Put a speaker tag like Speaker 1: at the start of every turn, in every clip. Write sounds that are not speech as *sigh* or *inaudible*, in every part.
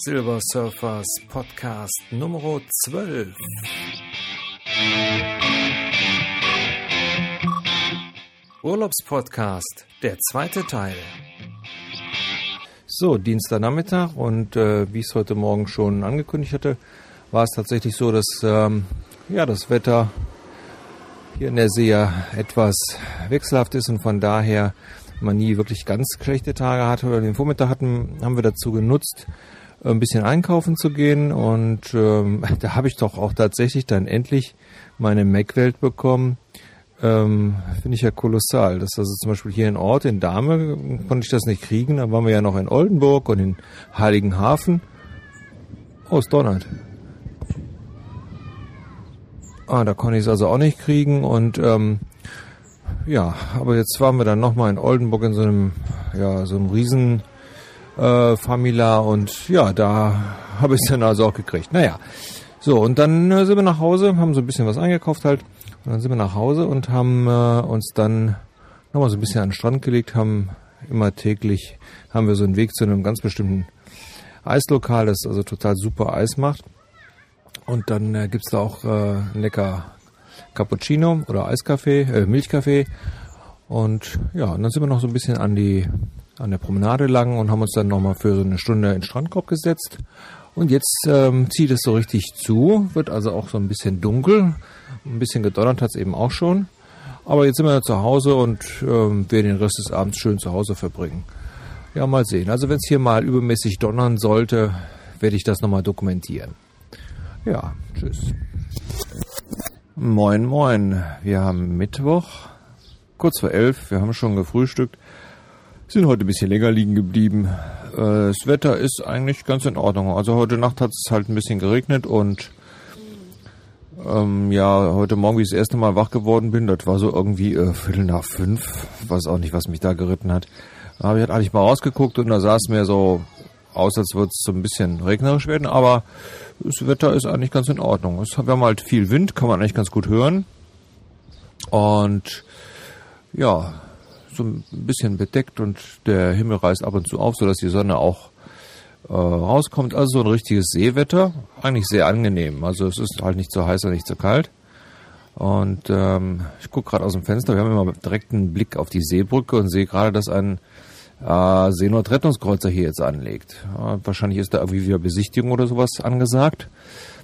Speaker 1: Silver Surfers Podcast Nummer 12. Urlaubspodcast, der zweite Teil. So, Dienstagnachmittag und äh, wie ich es heute Morgen schon angekündigt hatte, war es tatsächlich so, dass ähm, ja, das Wetter hier in der See ja etwas wechselhaft ist und von daher man nie wirklich ganz schlechte Tage hatte. Oder den Vormittag hatten, haben wir dazu genutzt, ein bisschen einkaufen zu gehen und ähm, *laughs* da habe ich doch auch tatsächlich dann endlich meine Mac-Welt bekommen. Ähm, Finde ich ja kolossal. Das ist also zum Beispiel hier in Ort, in Dahme, konnte ich das nicht kriegen. Da waren wir ja noch in Oldenburg und in Heiligenhafen. Oh, es donnert. Ah, da konnte ich es also auch nicht kriegen und ähm, ja, aber jetzt waren wir dann nochmal in Oldenburg in so einem, ja, so einem riesen äh, Famila und ja, da habe ich es dann also auch gekriegt. Naja, so und dann äh, sind wir nach Hause, haben so ein bisschen was eingekauft halt und dann sind wir nach Hause und haben äh, uns dann nochmal so ein bisschen an den Strand gelegt, haben immer täglich, haben wir so einen Weg zu einem ganz bestimmten Eislokal, das also total super Eis macht. Und dann äh, gibt's da auch äh, lecker Cappuccino oder Eiskaffee, äh, Milchkaffee. Und ja, und dann sind wir noch so ein bisschen an die an der Promenade lang und haben uns dann nochmal für so eine Stunde in den Strandkorb gesetzt. Und jetzt ähm, zieht es so richtig zu, wird also auch so ein bisschen dunkel. Ein bisschen gedonnert hat's eben auch schon. Aber jetzt sind wir zu Hause und ähm, werden den Rest des Abends schön zu Hause verbringen. Ja, mal sehen. Also wenn es hier mal übermäßig donnern sollte, werde ich das nochmal dokumentieren. Ja, tschüss. Moin, moin. Wir haben Mittwoch, kurz vor elf. Wir haben schon gefrühstückt. Sind heute ein bisschen länger liegen geblieben. Äh, das Wetter ist eigentlich ganz in Ordnung. Also heute Nacht hat es halt ein bisschen geregnet und ähm, ja, heute Morgen, wie ich das erste Mal wach geworden bin, das war so irgendwie äh, Viertel nach fünf. Weiß auch nicht, was mich da geritten hat. Da habe ich halt eigentlich mal rausgeguckt und da sah es mir so aus, als würde es so ein bisschen regnerisch werden, aber das Wetter ist eigentlich ganz in Ordnung. Es, wir haben halt viel Wind, kann man eigentlich ganz gut hören. Und ja, so ein bisschen bedeckt und der Himmel reißt ab und zu auf, sodass die Sonne auch äh, rauskommt. Also so ein richtiges Seewetter, eigentlich sehr angenehm. Also es ist halt nicht zu heiß und nicht zu kalt. Und ähm, ich gucke gerade aus dem Fenster, wir haben immer direkt einen Blick auf die Seebrücke und sehe gerade, dass ein äh, Seenotrettungskreuzer hier jetzt anlegt. Äh, wahrscheinlich ist da irgendwie wieder Besichtigung oder sowas angesagt.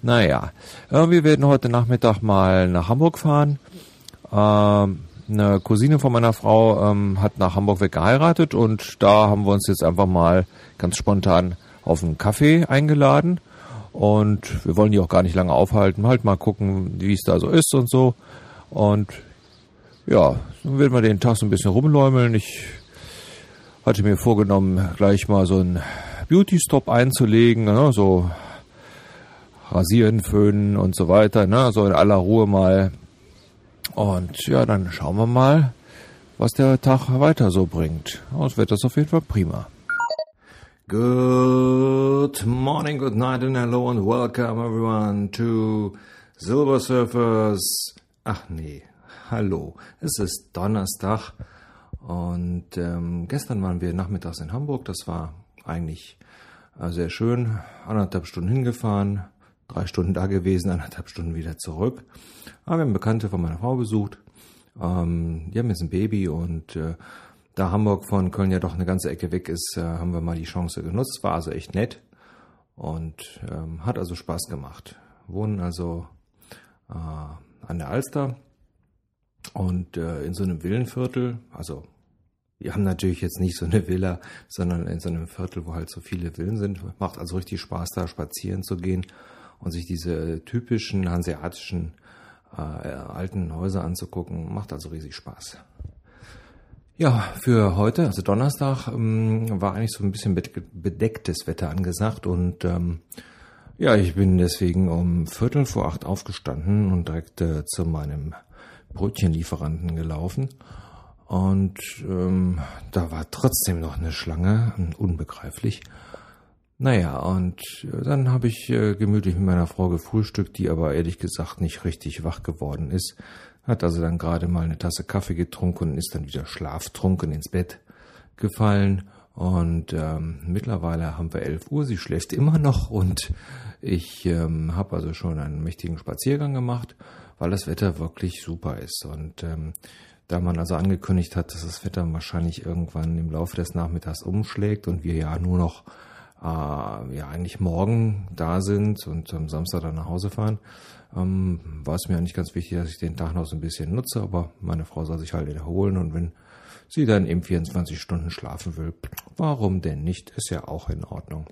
Speaker 1: Naja, äh, wir werden heute Nachmittag mal nach Hamburg fahren. Äh, eine Cousine von meiner Frau ähm, hat nach Hamburg weg geheiratet und da haben wir uns jetzt einfach mal ganz spontan auf einen Kaffee eingeladen. Und wir wollen die auch gar nicht lange aufhalten, halt mal gucken, wie es da so ist und so. Und ja, dann werden wir den Tag so ein bisschen rumläumeln. Ich hatte mir vorgenommen, gleich mal so einen Beauty-Stop einzulegen, ne, so rasieren, föhnen und so weiter, ne, so in aller Ruhe mal. Und ja, dann schauen wir mal, was der Tag weiter so bringt. Es wird das auf jeden Fall prima. Good morning, good night and hello and welcome everyone to Silver Surfers. Ach nee, hallo. Es ist Donnerstag und ähm, gestern waren wir nachmittags in Hamburg. Das war eigentlich äh, sehr schön. Anderthalb Stunden hingefahren, drei Stunden da gewesen, anderthalb Stunden wieder zurück. Aber wir haben Bekannte von meiner Frau besucht. Ähm, die haben jetzt ein Baby und äh, da Hamburg von Köln ja doch eine ganze Ecke weg ist, äh, haben wir mal die Chance genutzt. War also echt nett und ähm, hat also Spaß gemacht. Wohnen also äh, an der Alster und äh, in so einem Villenviertel, also wir haben natürlich jetzt nicht so eine Villa, sondern in so einem Viertel, wo halt so viele Villen sind. Macht also richtig Spaß, da spazieren zu gehen und sich diese typischen hanseatischen äh, alten Häuser anzugucken. Macht also riesig Spaß. Ja, für heute, also Donnerstag, ähm, war eigentlich so ein bisschen bedecktes Wetter angesagt und ähm, ja, ich bin deswegen um Viertel vor acht aufgestanden und direkt äh, zu meinem Brötchenlieferanten gelaufen und ähm, da war trotzdem noch eine Schlange, unbegreiflich. Naja, und äh, dann habe ich äh, gemütlich mit meiner Frau gefrühstückt, die aber ehrlich gesagt nicht richtig wach geworden ist. Hat also dann gerade mal eine Tasse Kaffee getrunken und ist dann wieder schlaftrunken ins Bett gefallen. Und ähm, mittlerweile haben wir 11 Uhr, sie schläft immer noch und ich ähm, habe also schon einen mächtigen Spaziergang gemacht, weil das Wetter wirklich super ist. Und ähm, da man also angekündigt hat, dass das Wetter wahrscheinlich irgendwann im Laufe des Nachmittags umschlägt und wir ja nur noch äh, ja eigentlich morgen da sind und am Samstag dann nach Hause fahren, ähm, war es mir eigentlich ganz wichtig, dass ich den Tag noch so ein bisschen nutze, aber meine Frau soll sich halt erholen und wenn sie dann eben 24 Stunden schlafen will, warum denn nicht? Ist ja auch in Ordnung.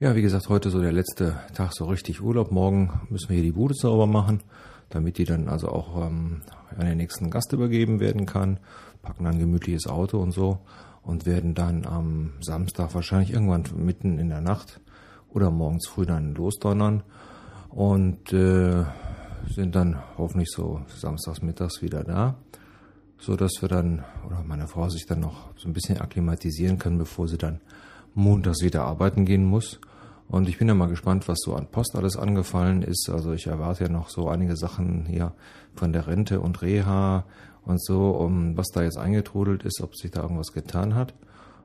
Speaker 1: Ja, wie gesagt, heute so der letzte Tag so richtig Urlaub. Morgen müssen wir hier die Bude sauber machen, damit die dann also auch ähm, an den nächsten Gast übergeben werden kann. Packen dann ein gemütliches Auto und so und werden dann am Samstag wahrscheinlich irgendwann mitten in der Nacht oder morgens früh dann losdonnern und äh, sind dann hoffentlich so samstags mittags wieder da, so dass wir dann oder meine Frau sich dann noch so ein bisschen akklimatisieren kann, bevor sie dann montags wieder arbeiten gehen muss. Und ich bin ja mal gespannt, was so an Post alles angefallen ist. Also ich erwarte ja noch so einige Sachen hier von der Rente und Reha und so, um was da jetzt eingetrudelt ist, ob sich da irgendwas getan hat.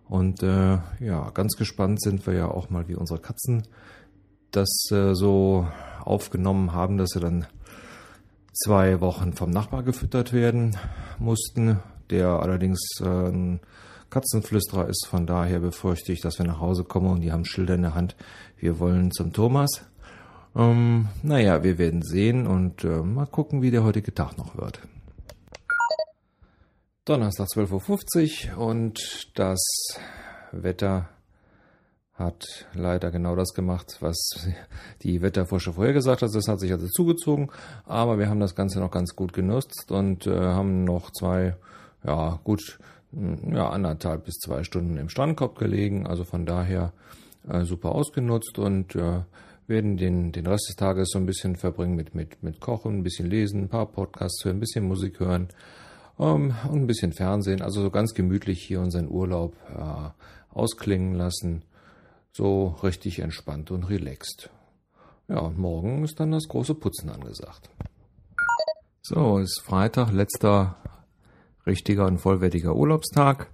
Speaker 1: Und äh, ja, ganz gespannt sind wir ja auch mal, wie unsere Katzen das äh, so aufgenommen haben, dass sie dann zwei Wochen vom Nachbar gefüttert werden mussten, der allerdings äh, Katzenflüsterer ist. Von daher befürchte ich, dass wir nach Hause kommen und die haben Schilder in der Hand. Wir wollen zum Thomas. Ähm, naja, wir werden sehen und äh, mal gucken, wie der heutige Tag noch wird. Donnerstag 12.50 Uhr und das Wetter hat leider genau das gemacht, was die Wetterforscher vorher gesagt hat. Das hat sich also zugezogen, aber wir haben das Ganze noch ganz gut genutzt und äh, haben noch zwei, ja gut, ja anderthalb bis zwei Stunden im Strandkorb gelegen. Also von daher äh, super ausgenutzt und äh, werden den, den Rest des Tages so ein bisschen verbringen mit, mit, mit Kochen, ein bisschen lesen, ein paar Podcasts hören, ein bisschen Musik hören ähm, und ein bisschen Fernsehen. Also so ganz gemütlich hier unseren Urlaub äh, ausklingen lassen. So richtig entspannt und relaxed. Ja, und morgen ist dann das große Putzen angesagt. So, ist Freitag, letzter richtiger und vollwertiger Urlaubstag.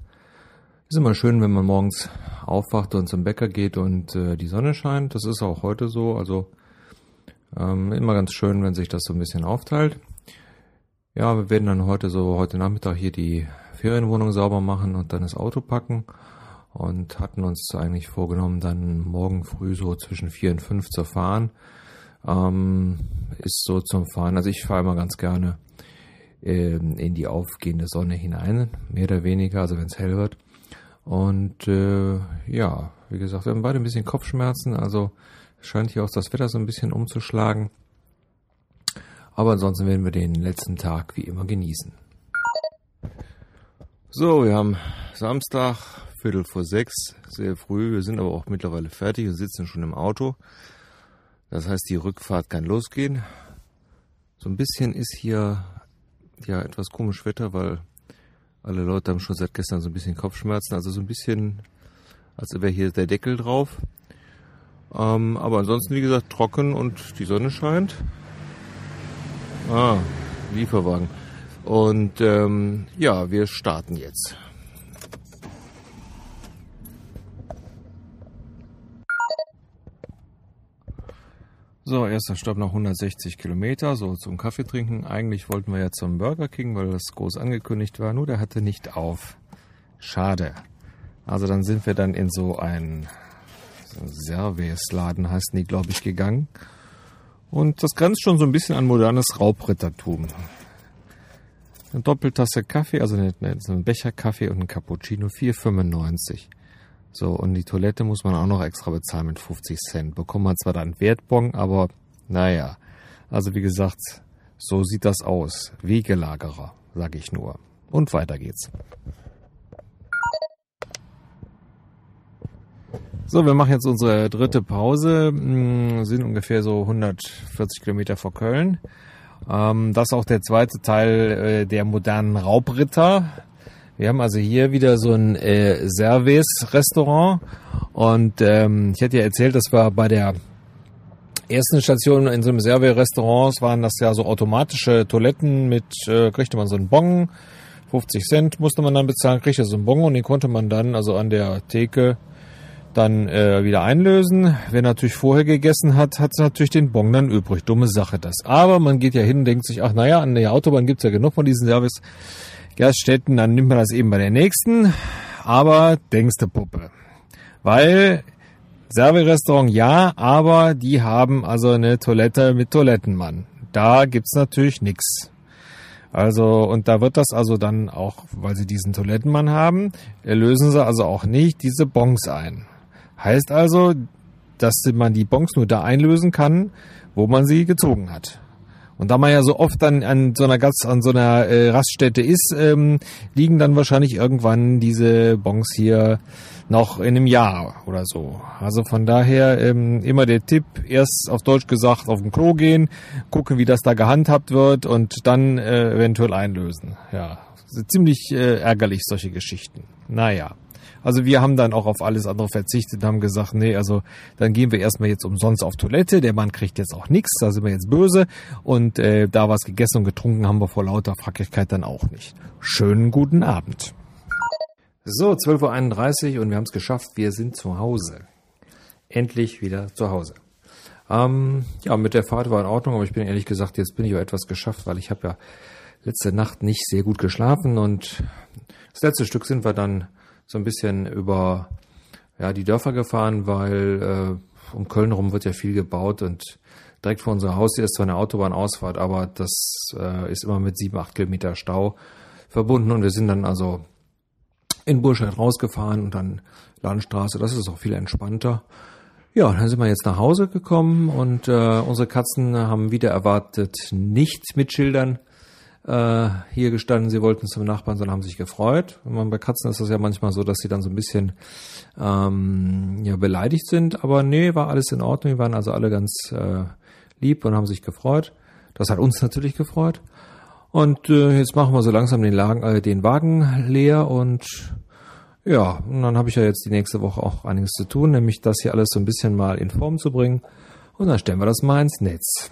Speaker 1: Ist immer schön, wenn man morgens aufwacht und zum Bäcker geht und äh, die Sonne scheint. Das ist auch heute so. Also ähm, immer ganz schön, wenn sich das so ein bisschen aufteilt. Ja, wir werden dann heute so, heute Nachmittag hier die Ferienwohnung sauber machen und dann das Auto packen und hatten uns eigentlich vorgenommen, dann morgen früh so zwischen vier und fünf zu fahren. Ähm, ist so zum Fahren. Also ich fahre immer ganz gerne ähm, in die aufgehende Sonne hinein, mehr oder weniger, also wenn es hell wird. Und äh, ja, wie gesagt, wir haben beide ein bisschen Kopfschmerzen, also scheint hier auch das Wetter so ein bisschen umzuschlagen. Aber ansonsten werden wir den letzten Tag wie immer genießen. So, wir haben Samstag, Viertel vor sechs, sehr früh. Wir sind aber auch mittlerweile fertig und sitzen schon im Auto. Das heißt, die Rückfahrt kann losgehen. So ein bisschen ist hier ja etwas komisch Wetter, weil alle Leute haben schon seit gestern so ein bisschen Kopfschmerzen. Also so ein bisschen, als wäre hier der Deckel drauf. Ähm, aber ansonsten, wie gesagt, trocken und die Sonne scheint. Ah, Lieferwagen. Und ähm, ja, wir starten jetzt. So, erster Stopp noch 160 Kilometer, so zum Kaffee trinken. Eigentlich wollten wir ja zum Burger King, weil das groß angekündigt war, nur der hatte nicht auf. Schade. Also dann sind wir dann in so ein Service-Laden, heißen die, glaube ich, gegangen. Und das grenzt schon so ein bisschen an modernes Raubrittertum. Eine Doppeltasse Kaffee, also eine, ein Becher Kaffee und ein Cappuccino, 4,95. So, und die Toilette muss man auch noch extra bezahlen mit 50 Cent. Bekommt man zwar dann Wertbon, aber naja. Also wie gesagt, so sieht das aus. Wegelagerer, sag ich nur. Und weiter geht's. So, wir machen jetzt unsere dritte Pause, hm, sind ungefähr so 140 Kilometer vor Köln. Ähm, das ist auch der zweite Teil äh, der modernen Raubritter.
Speaker 2: Wir haben also hier wieder so ein äh, Service-Restaurant und ähm, ich hätte ja erzählt, das war bei der ersten Station in so einem Service-Restaurant waren das ja so automatische Toiletten mit, äh, kriegte man so einen Bon, 50 Cent musste man dann bezahlen, kriegte so einen Bon und den konnte man dann also an der Theke dann äh, wieder einlösen. Wer natürlich vorher gegessen hat, hat natürlich den Bon dann übrig. Dumme Sache das. Aber man geht ja hin und denkt sich, ach naja, an der Autobahn gibt's ja genug von diesen Service-Gaststätten, dann nimmt man das eben bei der nächsten. Aber denkste Puppe. Weil Serverrestaurant ja, aber die haben also eine Toilette mit Toilettenmann. Da gibt's natürlich nix. Also, und da wird das also dann auch, weil sie diesen Toilettenmann haben, lösen sie also auch nicht diese Bons ein. Heißt also, dass man die Bons nur da einlösen kann, wo man sie gezogen hat. Und da man ja so oft dann an so einer Gast, an so einer äh, Raststätte ist, ähm, liegen dann wahrscheinlich irgendwann diese Bons hier noch in einem Jahr oder so. Also von daher ähm, immer der Tipp, erst auf Deutsch gesagt auf den Klo gehen, gucken, wie das da gehandhabt wird und dann äh, eventuell einlösen. Ja, ziemlich äh, ärgerlich solche Geschichten. Naja. Also wir haben dann auch auf alles andere verzichtet haben gesagt, nee, also dann gehen wir erstmal jetzt umsonst auf Toilette. Der Mann kriegt jetzt auch nichts, da sind wir jetzt böse. Und äh, da was gegessen und getrunken haben wir vor lauter Frackigkeit dann auch nicht. Schönen guten Abend. So, 12.31 Uhr und wir haben es geschafft. Wir sind zu Hause. Endlich wieder zu Hause. Ähm, ja, mit der Fahrt war in Ordnung, aber ich bin ehrlich gesagt, jetzt bin ich auch etwas geschafft, weil ich habe ja letzte Nacht nicht sehr gut geschlafen und das letzte Stück sind wir dann so ein bisschen über ja, die Dörfer gefahren, weil äh, um Köln rum wird ja viel gebaut und direkt vor unserem Haus ist zwar eine Autobahnausfahrt, aber das äh, ist immer mit sieben, acht Kilometer Stau verbunden und wir sind dann also in Burscheid rausgefahren und dann Landstraße. Das ist auch viel entspannter. Ja, dann sind wir jetzt nach Hause gekommen und äh, unsere Katzen haben wieder erwartet nicht mit Schildern äh, hier gestanden, sie wollten zum Nachbarn, sondern haben sich gefreut. Man, bei Katzen ist das ja manchmal so, dass sie dann so ein bisschen ähm, ja, beleidigt sind. Aber nee, war alles in Ordnung. Wir waren also alle ganz äh, lieb und haben sich gefreut. Das hat uns natürlich gefreut. Und äh, jetzt machen wir so langsam den, Lagen, äh, den Wagen leer und ja, und dann habe ich ja jetzt die nächste Woche auch einiges zu tun, nämlich das hier alles so ein bisschen mal in Form zu bringen. Und dann stellen wir das mal ins Netz.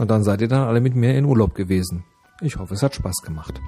Speaker 2: Und dann seid ihr dann alle mit mir in Urlaub gewesen. Ich hoffe, es hat Spaß gemacht.